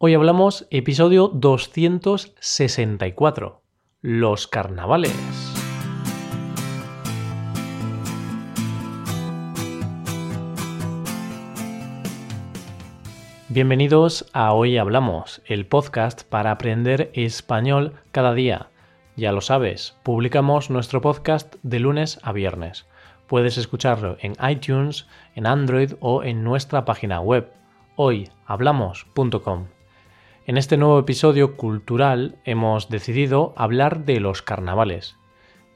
Hoy hablamos episodio 264, los carnavales. Bienvenidos a Hoy Hablamos, el podcast para aprender español cada día. Ya lo sabes, publicamos nuestro podcast de lunes a viernes. Puedes escucharlo en iTunes, en Android o en nuestra página web hoyhablamos.com. En este nuevo episodio cultural hemos decidido hablar de los carnavales.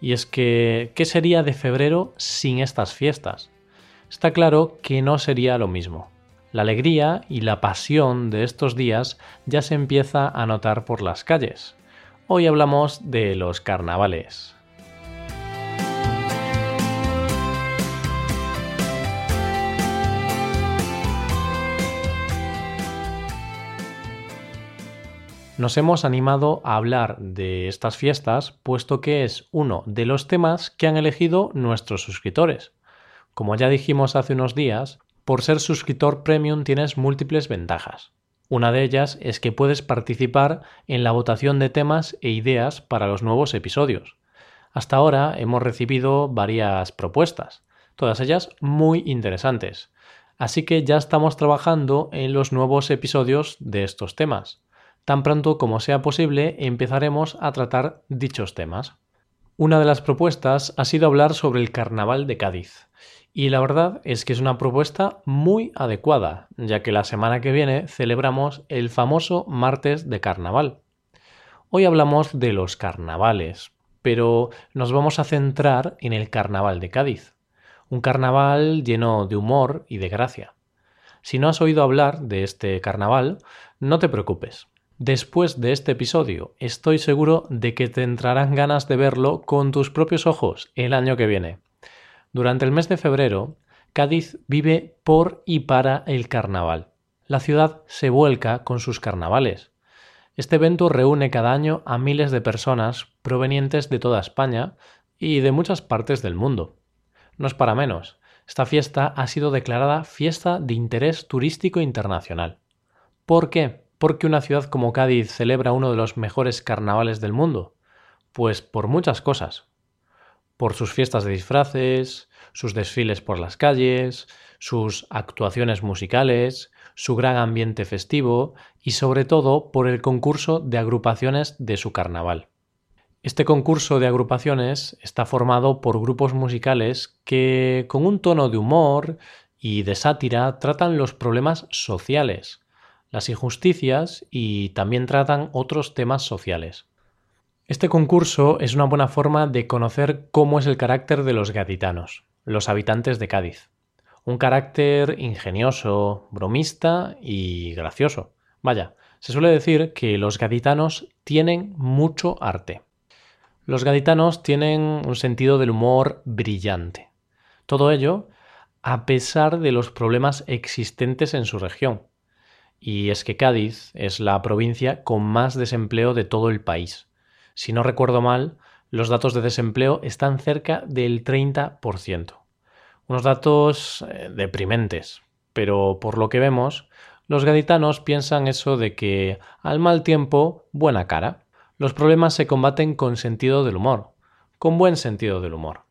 Y es que, ¿qué sería de febrero sin estas fiestas? Está claro que no sería lo mismo. La alegría y la pasión de estos días ya se empieza a notar por las calles. Hoy hablamos de los carnavales. Nos hemos animado a hablar de estas fiestas puesto que es uno de los temas que han elegido nuestros suscriptores. Como ya dijimos hace unos días, por ser suscriptor premium tienes múltiples ventajas. Una de ellas es que puedes participar en la votación de temas e ideas para los nuevos episodios. Hasta ahora hemos recibido varias propuestas, todas ellas muy interesantes. Así que ya estamos trabajando en los nuevos episodios de estos temas. Tan pronto como sea posible empezaremos a tratar dichos temas. Una de las propuestas ha sido hablar sobre el Carnaval de Cádiz. Y la verdad es que es una propuesta muy adecuada, ya que la semana que viene celebramos el famoso martes de carnaval. Hoy hablamos de los carnavales, pero nos vamos a centrar en el carnaval de Cádiz, un carnaval lleno de humor y de gracia. Si no has oído hablar de este carnaval, no te preocupes. Después de este episodio, estoy seguro de que te entrarán ganas de verlo con tus propios ojos el año que viene. Durante el mes de febrero, Cádiz vive por y para el carnaval. La ciudad se vuelca con sus carnavales. Este evento reúne cada año a miles de personas provenientes de toda España y de muchas partes del mundo. No es para menos. Esta fiesta ha sido declarada fiesta de interés turístico internacional. ¿Por qué? Porque una ciudad como Cádiz celebra uno de los mejores carnavales del mundo. Pues por muchas cosas por sus fiestas de disfraces, sus desfiles por las calles, sus actuaciones musicales, su gran ambiente festivo y sobre todo por el concurso de agrupaciones de su carnaval. Este concurso de agrupaciones está formado por grupos musicales que, con un tono de humor y de sátira, tratan los problemas sociales, las injusticias y también tratan otros temas sociales. Este concurso es una buena forma de conocer cómo es el carácter de los gaditanos, los habitantes de Cádiz. Un carácter ingenioso, bromista y gracioso. Vaya, se suele decir que los gaditanos tienen mucho arte. Los gaditanos tienen un sentido del humor brillante. Todo ello a pesar de los problemas existentes en su región. Y es que Cádiz es la provincia con más desempleo de todo el país. Si no recuerdo mal, los datos de desempleo están cerca del 30%. Unos datos eh, deprimentes, pero por lo que vemos, los gaditanos piensan eso de que al mal tiempo, buena cara. Los problemas se combaten con sentido del humor, con buen sentido del humor.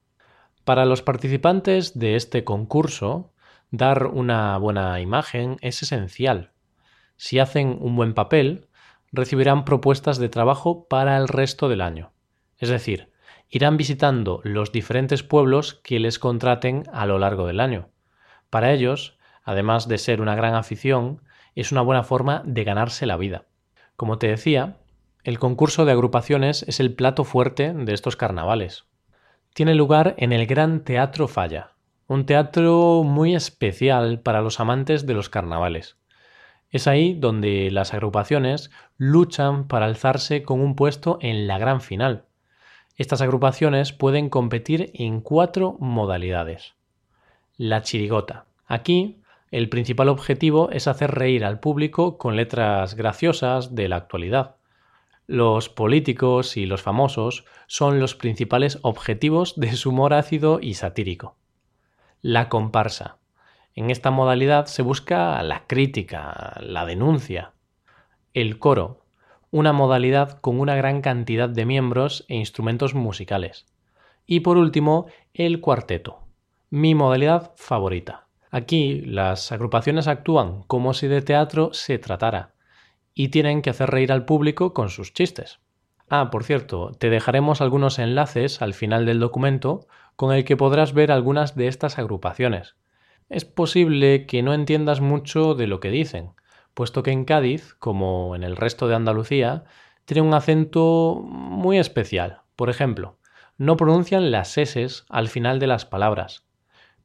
Para los participantes de este concurso, dar una buena imagen es esencial. Si hacen un buen papel, recibirán propuestas de trabajo para el resto del año. Es decir, irán visitando los diferentes pueblos que les contraten a lo largo del año. Para ellos, además de ser una gran afición, es una buena forma de ganarse la vida. Como te decía, el concurso de agrupaciones es el plato fuerte de estos carnavales. Tiene lugar en el Gran Teatro Falla, un teatro muy especial para los amantes de los carnavales. Es ahí donde las agrupaciones luchan para alzarse con un puesto en la gran final. Estas agrupaciones pueden competir en cuatro modalidades. La chirigota. Aquí el principal objetivo es hacer reír al público con letras graciosas de la actualidad. Los políticos y los famosos son los principales objetivos de su humor ácido y satírico. La comparsa. En esta modalidad se busca la crítica, la denuncia. el coro, una modalidad con una gran cantidad de miembros e instrumentos musicales. Y por último, el cuarteto, mi modalidad favorita. Aquí las agrupaciones actúan como si de teatro se tratara y tienen que hacer reír al público con sus chistes. Ah, por cierto, te dejaremos algunos enlaces al final del documento con el que podrás ver algunas de estas agrupaciones. Es posible que no entiendas mucho de lo que dicen, puesto que en Cádiz, como en el resto de Andalucía, tiene un acento muy especial. Por ejemplo, no pronuncian las S al final de las palabras.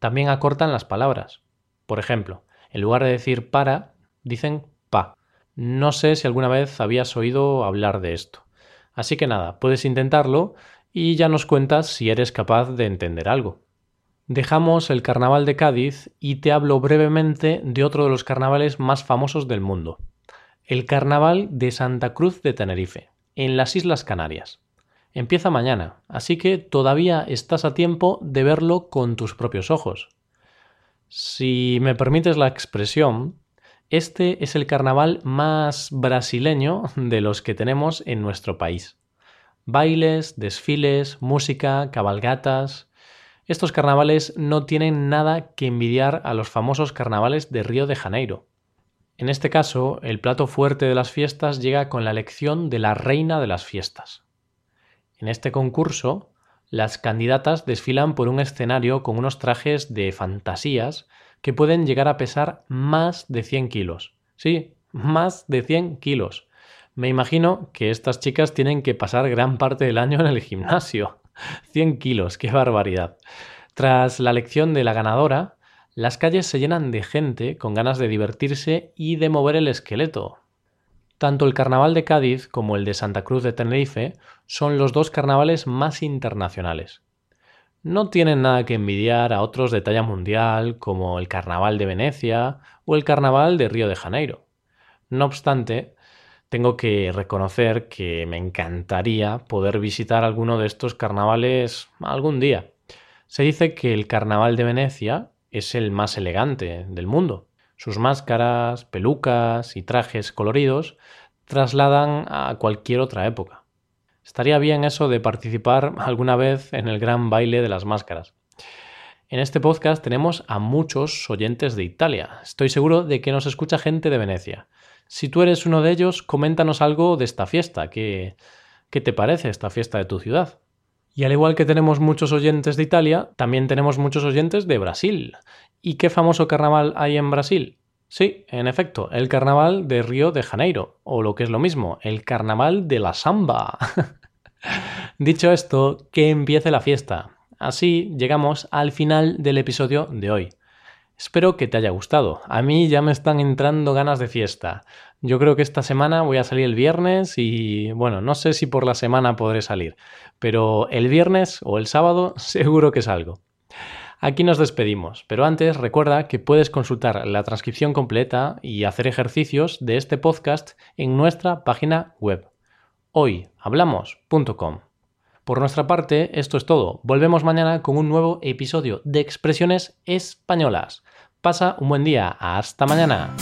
También acortan las palabras. Por ejemplo, en lugar de decir para, dicen pa. No sé si alguna vez habías oído hablar de esto. Así que nada, puedes intentarlo y ya nos cuentas si eres capaz de entender algo. Dejamos el carnaval de Cádiz y te hablo brevemente de otro de los carnavales más famosos del mundo, el carnaval de Santa Cruz de Tenerife, en las Islas Canarias. Empieza mañana, así que todavía estás a tiempo de verlo con tus propios ojos. Si me permites la expresión, este es el carnaval más brasileño de los que tenemos en nuestro país. Bailes, desfiles, música, cabalgatas. Estos carnavales no tienen nada que envidiar a los famosos carnavales de Río de Janeiro. En este caso, el plato fuerte de las fiestas llega con la elección de la reina de las fiestas. En este concurso, las candidatas desfilan por un escenario con unos trajes de fantasías que pueden llegar a pesar más de 100 kilos. Sí, más de 100 kilos. Me imagino que estas chicas tienen que pasar gran parte del año en el gimnasio. 100 kilos, qué barbaridad. Tras la elección de la ganadora, las calles se llenan de gente con ganas de divertirse y de mover el esqueleto. Tanto el Carnaval de Cádiz como el de Santa Cruz de Tenerife son los dos carnavales más internacionales no tienen nada que envidiar a otros de talla mundial como el Carnaval de Venecia o el Carnaval de Río de Janeiro. No obstante, tengo que reconocer que me encantaría poder visitar alguno de estos carnavales algún día. Se dice que el Carnaval de Venecia es el más elegante del mundo. Sus máscaras, pelucas y trajes coloridos trasladan a cualquier otra época. Estaría bien eso de participar alguna vez en el gran baile de las máscaras. En este podcast tenemos a muchos oyentes de Italia. Estoy seguro de que nos escucha gente de Venecia. Si tú eres uno de ellos, coméntanos algo de esta fiesta. ¿Qué, qué te parece esta fiesta de tu ciudad? Y al igual que tenemos muchos oyentes de Italia, también tenemos muchos oyentes de Brasil. ¿Y qué famoso carnaval hay en Brasil? Sí, en efecto, el carnaval de Río de Janeiro, o lo que es lo mismo, el carnaval de la samba. Dicho esto, que empiece la fiesta. Así llegamos al final del episodio de hoy. Espero que te haya gustado. A mí ya me están entrando ganas de fiesta. Yo creo que esta semana voy a salir el viernes y bueno, no sé si por la semana podré salir, pero el viernes o el sábado seguro que salgo. Aquí nos despedimos, pero antes recuerda que puedes consultar la transcripción completa y hacer ejercicios de este podcast en nuestra página web hoyhablamos.com. Por nuestra parte, esto es todo. Volvemos mañana con un nuevo episodio de Expresiones Españolas. Pasa un buen día. Hasta mañana.